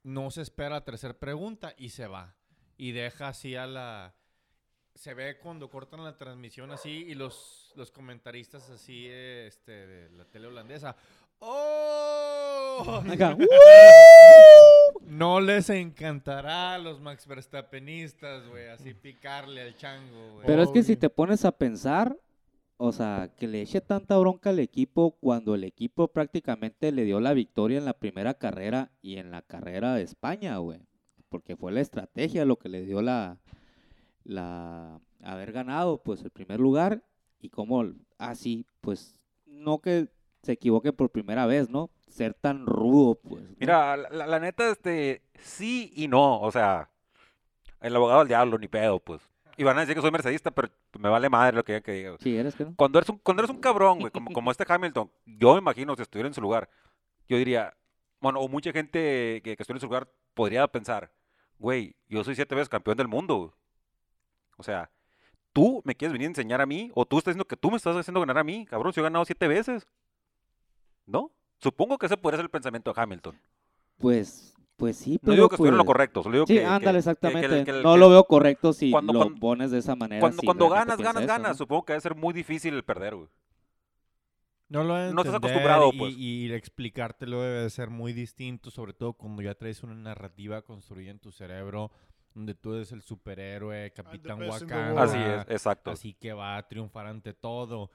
no se espera la tercera pregunta y se va. Y deja así a la... Se ve cuando cortan la transmisión así y los, los comentaristas así eh, este, de la tele holandesa. ¡Oh! Acá, No les encantará a los Max Verstappenistas, güey, así picarle al chango, güey. Pero es que si te pones a pensar, o sea, que le eche tanta bronca al equipo cuando el equipo prácticamente le dio la victoria en la primera carrera y en la carrera de España, güey. Porque fue la estrategia lo que le dio la, la haber ganado, pues, el primer lugar. Y como así, pues, no que se equivoque por primera vez, ¿no? Ser tan rudo, pues. ¿no? Mira, la, la- la neta, este, sí y no. O sea, el abogado del diablo, ni pedo, pues. Y van a decir que soy mercedista, pero me vale madre lo que digan que diga. Sí, eres que no. Cuando eres un, cuando eres un cabrón, güey, como, como este Hamilton, yo me imagino si estuviera en su lugar, yo diría, bueno, o mucha gente que, que estuviera en su lugar podría pensar, güey, yo soy siete veces campeón del mundo. O sea, tú me quieres venir a enseñar a mí, o tú estás diciendo que tú me estás haciendo ganar a mí, cabrón, si yo he ganado siete veces. ¿No? Supongo que ese podría ser el pensamiento de Hamilton. Pues, pues sí, No pero digo que estuviera en lo pues- correcto, solo digo Sí, que... que- ándale, que- que el- exactamente. que no que- lo veo correcto si cuando- lo cuando- pones de esa manera. Cuando, si ganas, ganas, eso, ganas, ¿no? supongo que debe ser muy difícil el perder, güey. No lo deben No estás entender acostumbrado, y- pues. Y, explicártelo debe de ser muy distinto, sobre todo cuando ya traes una narrativa construida en tu cerebro, donde tú eres el superhéroe, Capitán in the Wakanda. Así es, exacto. Así que va a triunfar ante todo.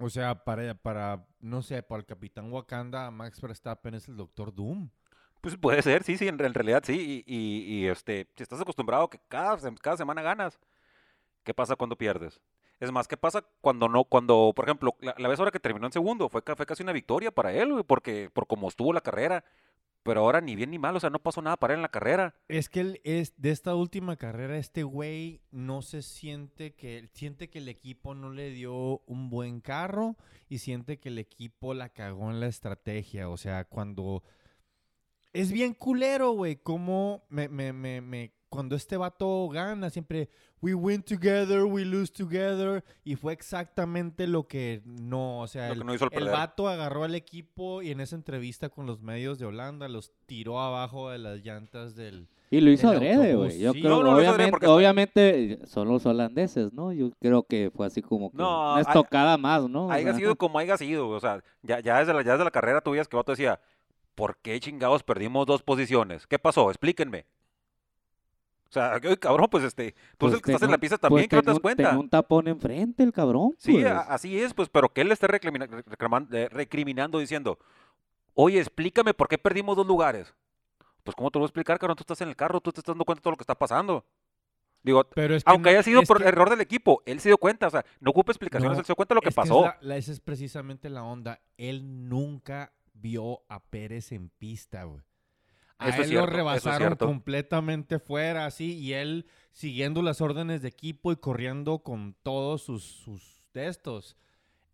O sea, para, para, no sé, para el Capitán Wakanda, Max Verstappen es el Doctor Doom. Pues puede ser, sí, sí, en, en realidad sí. Y, y- y, este, si estás acostumbrado que cada, sem- cada semana ganas, ¿qué pasa cuando pierdes? Es más, ¿qué pasa cuando no, cuando, por ejemplo, la, la vez ahora que terminó en segundo, fue, fue casi una victoria para él, güey, porque, por cómo estuvo la carrera. Pero ahora ni bien ni mal, o sea, no pasó nada para él en la carrera. Es que él es de esta última carrera, este güey no se siente que siente que el equipo no le dio un buen carro y siente que el equipo la cagó en la estrategia. O sea, cuando es bien culero, güey, como me, me, me, me- cuando este vato gana siempre we win together, we lose together y fue exactamente lo que no, o sea, Lo que el, no hizo el el perder. vato agarró al equipo y en esa entrevista con los medios de Holanda los tiró abajo de las llantas del Y lo hizo adrede, güey. Yo sí. creo, No, no, lo hizo adrede obviamente, porque obviamente son los holandeses, ¿no? Yo creo que fue así como que No, una hay- estocada más, ¿no? O Haya sea, sido como haya sido, o sea, ya, ya, desde la, ya desde la carrera tú veías que Vato decía, ¿por qué chingados perdimos dos posiciones? ¿Qué pasó? Explíquenme. O sea, "Oye, cabrón, pues este, tú pues eres el que estás en la pista pues también, que no te das cuenta. un tapón enfrente el cabrón, Sí, pues. a- así es, pues, pero que él le esté reclamina- reclaman- eh, recriminando diciendo, oye, explícame por qué perdimos dos lugares. Pues, ¿cómo te lo voy a explicar, cabrón? Tú estás en el carro, tú te estás dando cuenta de todo lo que está pasando. Digo, Pero es que aunque no- haya sido es por que- error del equipo, él se dio cuenta, o sea, no ocupa explicaciones, No, él se dio cuenta de lo que es pasó. la- la- esa es precisamente la onda. Él nunca vio a Pérez en pista, güey. A Eso él cierto, lo rebasaron completamente fuera, así, y él siguiendo las órdenes de equipo y corriendo con todos sus, sus textos.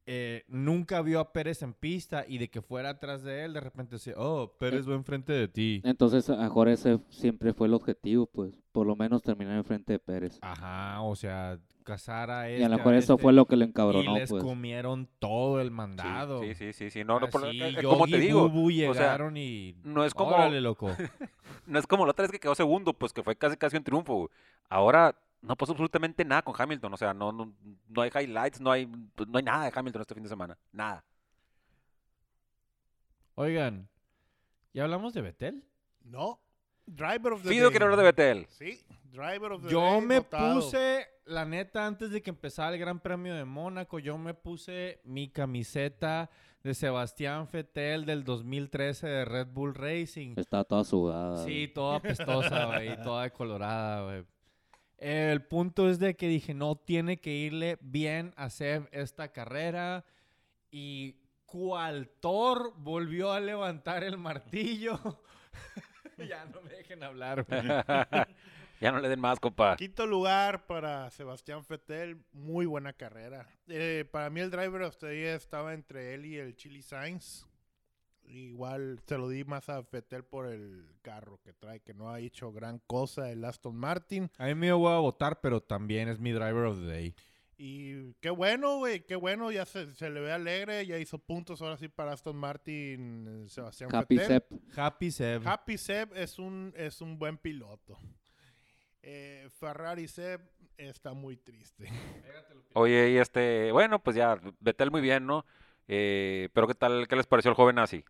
Eh, nunca vio a Pérez en pista y de que fuera atrás de él, de repente decía, oh, Pérez va enfrente de ti. Entonces, a lo mejor ese siempre fue el objetivo, pues. Por lo menos terminar enfrente de Pérez. Ajá, o sea, cazar a y este, a lo mejor a eso este, fue lo que le Y encabronó, les pues. comieron todo el mandado. Sí, sí, sí, sí, no, no, por- eh, como te digo, Bubu o sea, llegaron y... no es como, Órale, loco. no es como la otra vez que quedó segundo, pues que fue casi casi un triunfo. Ahora no pasó absolutamente nada con Hamilton, o sea, no, no, no hay highlights, no hay, pues, no hay nada de Hamilton este fin de semana, nada. Oigan, ¿ya hablamos de Betel? No. Driver of the Fido Day. quiere hablar de Betel. Sí, Driver of the Yo Day, me puse, la neta, antes de que empezara el Gran Premio de Mónaco, yo me puse mi camiseta de Sebastián Vettel del 2013 de Red Bull Racing. Estaba toda sudada. Sí, toda apestosa, güey, toda colorada, güey. El punto es de que dije, no tiene que irle bien a Seb esta carrera. Y cual Thor volvió a levantar el martillo. ya no me dejen hablar. Ya no le den más, compa. Quinto lugar para Sebastián Vettel, muy buena carrera. Eh, para mí el driver of the year estaba entre él y el Chili Sainz. Igual se lo di más a Vettel por el carro que trae, que no ha hecho gran cosa el Aston Martin. A mí me voy a votar, pero también es mi driver of the day. Y qué bueno, güey, qué bueno, ya se, se le ve alegre, ya hizo puntos ahora sí para Aston Martin, eh, Sebastián Happy Vettel. Happy Seb. Happy Seb es un, es un buen piloto. Eh, Ferrari Seb está muy triste. Oye, y este, bueno, pues ya, Betel muy bien, ¿no? Eh, pero ¿qué tal, qué les pareció el joven así?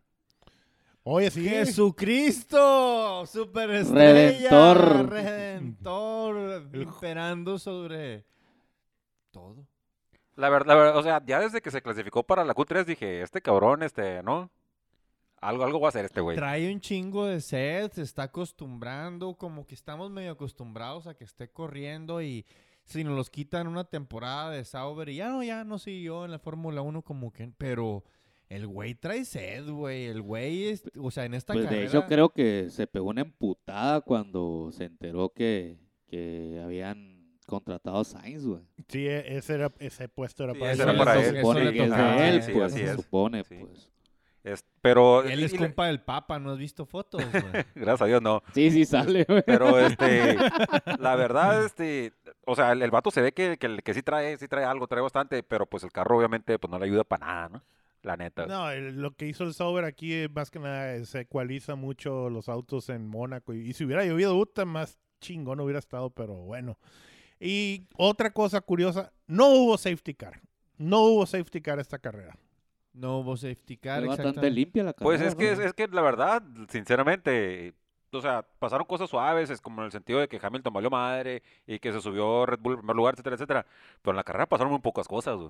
Oye, sí. Jesucristo, superestrella, Redentor. redentor, imperando sobre todo. La verdad, la verdad, o sea, ya desde que se clasificó para la Q3 dije, este cabrón, este, ¿no? Algo, algo va a hacer este güey. Trae un chingo de sed, se está acostumbrando, como que estamos medio acostumbrados a que esté corriendo y si nos los quitan una temporada de Sauber y ya no, ya no siguió en la Fórmula 1 como que, pero el güey trae sed, güey, el güey es, o sea, en esta Pues de hecho creo que se pegó una emputada cuando se enteró que, que habían contratado a Sainz, güey. Sí, e- ese, era, ese puesto era Sí, para ese él. era para Eso él. supone que es de él, sí, pues, así se es. supone, Sí. pues. Es- pero, Él es compa del Papa, ¿no has visto fotos? güey? gracias a Dios no. Sí, sí sale, güey. Pero este, la verdad, este, o sea, el, el vato se ve que, que, que sí trae, sí trae algo, trae bastante, pero pues el carro obviamente pues no le ayuda para nada, ¿no? La neta. No, el- lo que hizo el Sauber aquí eh, más que nada eh, se ecualiza mucho los autos en Mónaco. Y, y si hubiera llovido, puta, más chingón hubiera estado, pero bueno. Y otra cosa curiosa, no hubo safety car. No hubo safety car esta carrera. No hubo safety car, bastante limpia la carrera. Pues es que, ¿no? es, es que la verdad, sinceramente, o sea, pasaron cosas suaves, es como en el sentido de que Hamilton valió madre y que se subió Red Bull en primer lugar, etcétera, etcétera. Pero en la carrera pasaron muy pocas cosas, güey.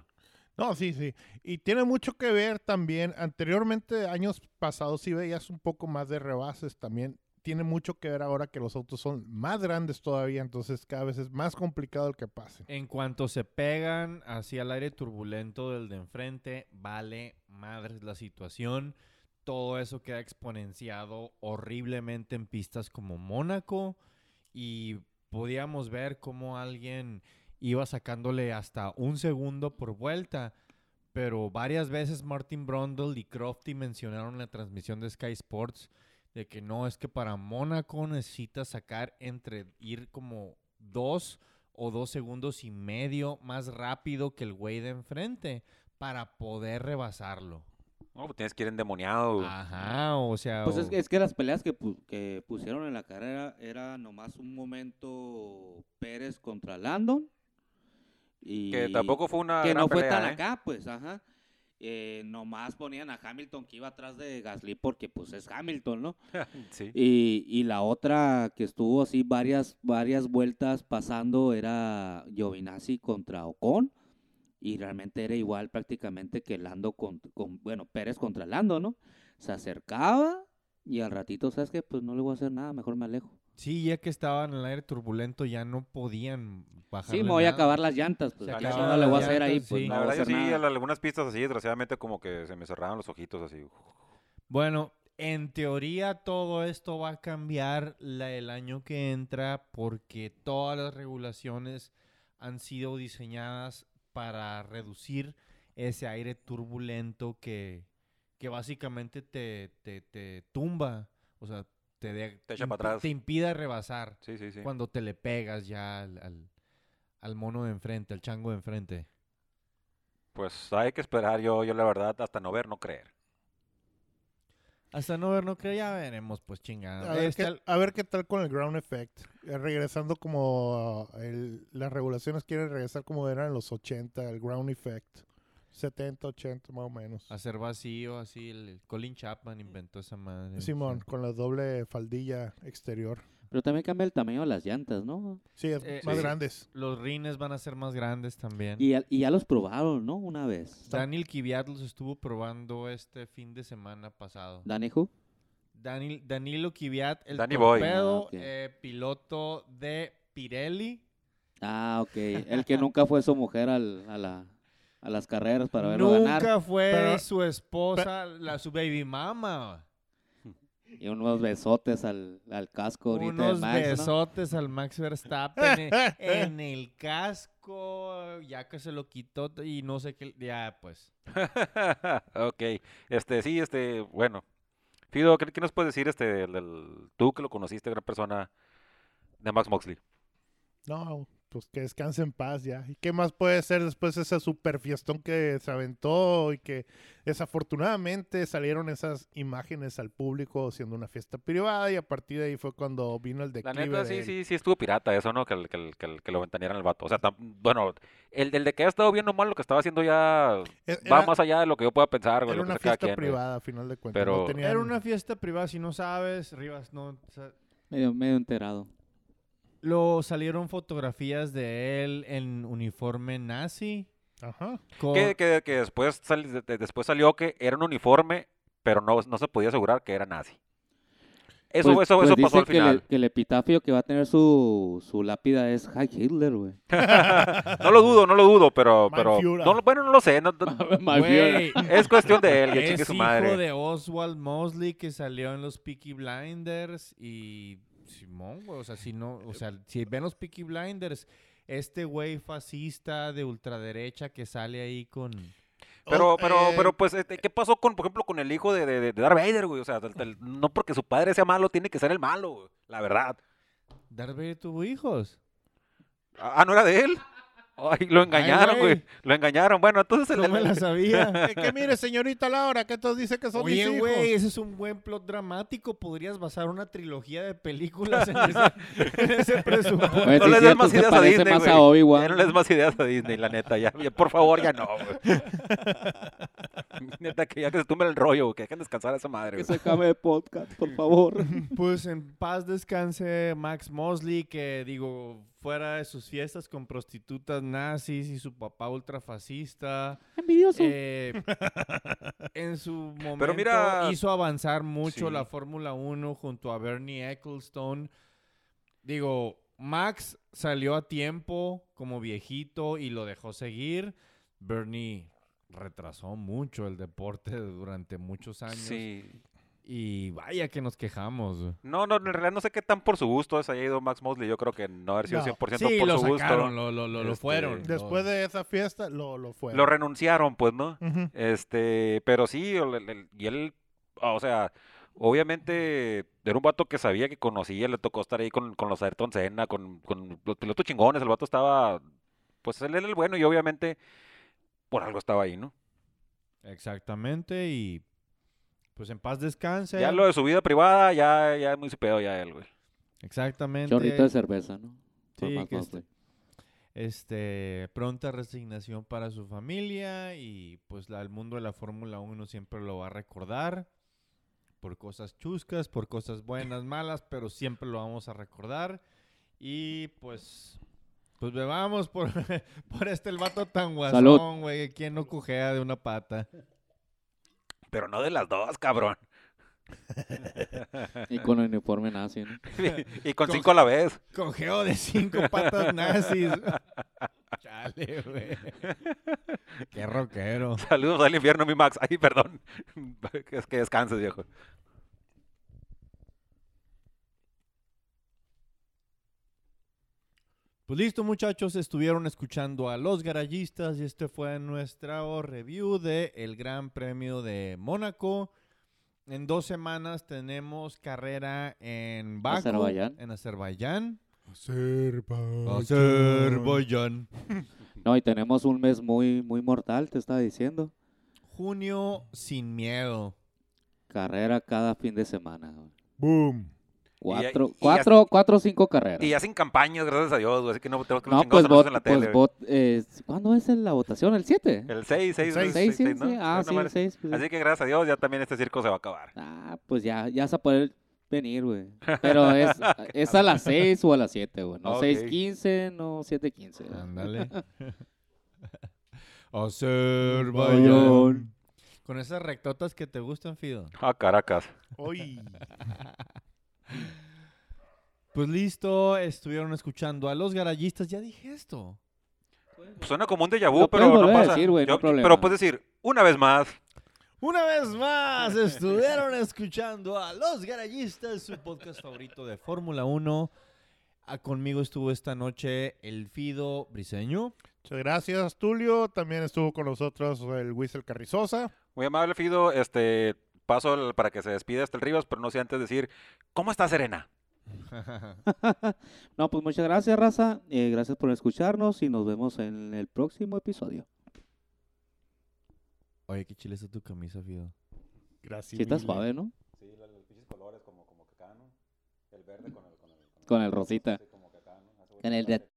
No, sí, sí. Y tiene mucho que ver también, anteriormente, años pasados, sí veías un poco más de rebases también. Tiene mucho que ver ahora que los autos son más grandes todavía, entonces cada vez es más complicado el que pase. En cuanto se pegan hacia el aire turbulento del de enfrente, vale madres la situación. Todo eso queda exponenciado horriblemente en pistas como Mónaco y podíamos ver cómo alguien iba sacándole hasta un segundo por vuelta. Pero varias veces Martin Brundle y Crofty mencionaron en la transmisión de Sky Sports de que no, es que para Mónaco necesitas sacar entre ir como dos o dos segundos y medio más rápido que el güey de enfrente para poder rebasarlo. No, pues tienes que ir endemoniado, güey. Ajá, o sea... Pues o- es que, es que las peleas que, pu- que pusieron en la carrera era nomás un momento Pérez contra Landon. Y Que tampoco fue una que gran no fue tan ¿eh? acá, pues, ajá. Eh, nomás ponían a Hamilton que iba atrás de Gasly porque pues es Hamilton, ¿no? sí. Y, y la otra que estuvo así varias, varias vueltas pasando era Giovinazzi contra Ocon. Y realmente era igual prácticamente que Lando con, con- bueno, Pérez contra Lando, ¿no? Se acercaba y al ratito, ¿sabes qué? Pues no le voy a hacer nada, mejor me alejo. Sí, ya que estaban en el aire turbulento ya no podían bajar. Sí, me voy a acabar las llantas, pues Se ya acabaron no le voy a hacer ahí, pues sí. no La verdad, yo sí, en algunas pistas así, desgraciadamente, como que se me cerraban los ojitos así. Bueno, en teoría todo esto va a cambiar la- el año que entra porque todas las regulaciones han sido diseñadas para reducir ese aire turbulento que, que básicamente te, te, te tumba, o sea, te, de- Te echa para atrás. te impide rebasar Sí, sí, sí. cuando te le pegas ya al, al, al mono de enfrente, al chango de enfrente. Pues hay que esperar, yo, yo la verdad, hasta no ver, no creer. Hasta no ver, no creo, ya veremos, pues chingada. A ver, Este, qué, al- a ver qué tal con el ground effect. Eh, regresando como uh, el- las regulaciones quieren regresar como eran en los 80, el ground effect. 70, 80 más o menos. hacer vacío, así. El, el Colin Chapman inventó esa madre. Simón, sí. con la doble faldilla exterior. Pero también cambia el tamaño de las llantas, ¿no? Sí, es Eh, más sí. grandes. Los rines van a ser más grandes también. Y, ya- y ya los probaron, ¿no? Una vez. Daniel Kvyat los estuvo probando este fin de semana pasado. ¿Danny Who? Daniel, Danilo Kvyat, el Danny torpedo, Ah, eh, piloto de Pirelli. Ah, ok. El que nunca fue su mujer al- a, la, a las carreras para verlo Nunca ganar. fue Pero- su esposa, la, su baby mama. Y unos besotes al, al casco ahorita Unos de Max, ¿no? besotes al Max Verstappen en, en el casco, ya que se lo quitó y no sé qué, ya pues. ok, este, sí, este, bueno. Fido, ¿qué, qué nos puedes decir, este, del, del- tú que lo conociste, gran persona, de Max Moxley? No, pues que descanse en paz ya. ¿Y qué más puede ser después de ese super fiestón que se aventó y que desafortunadamente salieron esas imágenes al público siendo una fiesta privada y a partir de ahí fue cuando vino el La declive neta, de sí, él. sí, sí estuvo pirata eso, ¿no? Que, el- que, que, que lo ventanearan el vato. O sea, tam- bueno, el, el de que ha estado bien o mal lo que estaba haciendo ya E- va más allá de lo que yo pueda pensar, era lo que una fiesta quien, privada a final de cuentas. Pero- no tenían- Era una fiesta privada, si no sabes, Rivas, no. o sea, Medio, medio enterado. Lo salieron fotografías de él en uniforme nazi. Ajá. con- Que, que, que después, de- de- después salió que era un uniforme, pero no, no se podía asegurar que era nazi. Eso, Pues- eso, pues eso pasó al que, le- final. que el epitafio que va a tener su, su lápida es Heil Hitler, güey. No lo dudo, no lo dudo, pero, pero no, bueno, no lo sé. no- es cuestión de él, que es su hijo madre. de Oswald Mosley que salió en los Peaky Blinders y Simón, güey, o sea, si no, o sea, si ven los Peaky Blinders, este güey fascista de ultraderecha que sale ahí con Pero, Oh, pero, eh, pero, pues, este, ¿qué pasó con, por ejemplo, con el hijo de, de, de Darth Vader, güey? O sea, del- del- no porque su padre sea malo, tiene que ser el malo, güey. La verdad. Darth Vader tuvo hijos. Ah, ¿no era de él? Ay, lo engañaron, güey. Lo engañaron. Bueno, entonces el, No me la sabía. Eh, que mire, señorita Laura, que todos dicen que son mis Oye, hijos. güey, ese es un buen plot dramático. Podrías basar una trilogía de películas en ese, en ese presupuesto. Oye, No les es des más ideas a Disney, más a no les des más ideas a Disney, la neta. Ya, ya, por favor, ya no, güey. neta, que ya que se tumbe el rollo, güey, que dejen descansar a esa madre, Que se acabe el podcast, por favor. Pues en paz descanse Max Mosley, que digo, fuera de sus fiestas con prostitutas nazis y su papá ultrafascista. Envidioso. eh, en su momento mira- hizo avanzar mucho Sí. la Fórmula 1 junto a Bernie Ecclestone. Digo, Max salió a tiempo como viejito y lo dejó seguir. Bernie retrasó mucho el deporte durante muchos años. Sí. Y vaya que nos quejamos. güey. No, no, en realidad no sé qué tan por su gusto se haya ido Max Mosley. Yo creo que no haber sido No. 100% Sí, por lo su gusto. sacaron, lo, lo, lo, lo Este, fueron. Después de esa fiesta, lo, lo fue. Lo renunciaron, pues, ¿no? Este, pero sí, el- el- el- y él, o sea, obviamente era un vato que sabía que conocía, le tocó estar ahí con, con los Ayrton Senna, con, con los pilotos chingones, el vato estaba, pues él era el bueno y obviamente por algo estaba ahí, ¿no? Exactamente, y pues en paz descanse. Ya lo de su vida privada, ya, ya es muy pedo ya él, güey. Exactamente. Chorrito de cerveza, ¿no? Sí, más que Mosley. Este, pronta resignación para su familia y pues la, el mundo de la Fórmula 1 siempre lo va a recordar por cosas chuscas, por cosas buenas, malas, pero siempre lo vamos a recordar y pues pues bebamos por, por este el vato tan Salud. guasón, güey, quien no cojea de una pata. Pero no de las dos, cabrón. Y con el uniforme nazi, ¿no? y con Con- cinco a la vez. Cojeo de cinco patas nazis. Chale, güey. Qué rockero. Saludos al infierno, mi Max. Ay, perdón. Es que descanses, viejo. Pues listo, muchachos, estuvieron escuchando a los garayistas y este fue nuestra review de el Gran Premio de Mónaco. En dos semanas tenemos carrera en Baku, Azerbaiyán. en Azerbaiyán. Azerbaiyán. Azerbaiyán. No, y tenemos un mes muy, muy mortal, te estaba diciendo. Junio sin miedo. Carrera cada fin de semana. Boom. Cuatro, y ya- cuatro, cuatro o cinco carreras. Y ya sin campañas, gracias a Dios, güey. Así que no tenemos que no, pues, vot, en la pues tele. güey. vot, eh, ¿cuándo es la votación? ¿El 7? El 6, 6, Seis. 6, sí, ¿no? sí. Ah, sí, el madre. 6. Así que gracias a Dios ya también este circo se va a acabar. Ah, pues ya, ya vas a poder venir, güey. Pero es, es a las 6 o a las 7, güey. No Ok. 6.15, no 7.15. güey. Ándale. Azerbaiyán. Con esas rectotas que te gustan, Fido. Ah, Caracas. Hoy. Pues listo, estuvieron escuchando a los garayistas. Ya dije esto. Pues suena como un déjà vu, pero no pasa. decir, Yo-. Pero puedes decir, una vez más. Una vez más estuvieron escuchando a Los Garayistas, su podcast favorito de Fórmula 1. Ah, conmigo estuvo esta noche el Fido Briseño. Muchas gracias, Tulio. También estuvo con nosotros el Whistle Carrizosa. Muy amable, Fido. Este, paso el- para que se despida hasta el Rivas, pero no sé antes decir, ¿cómo está Serena? No, pues muchas gracias, raza. Eh, gracias por escucharnos y nos vemos en el próximo episodio. Oye, qué chile está tu camisa, Fido. Gracias. Sí, está suave, ¿no? Sí, los, pinches colores como, como que acá, ¿no? El verde con el, con el, Con el rosita. como que acá, ¿no? En el de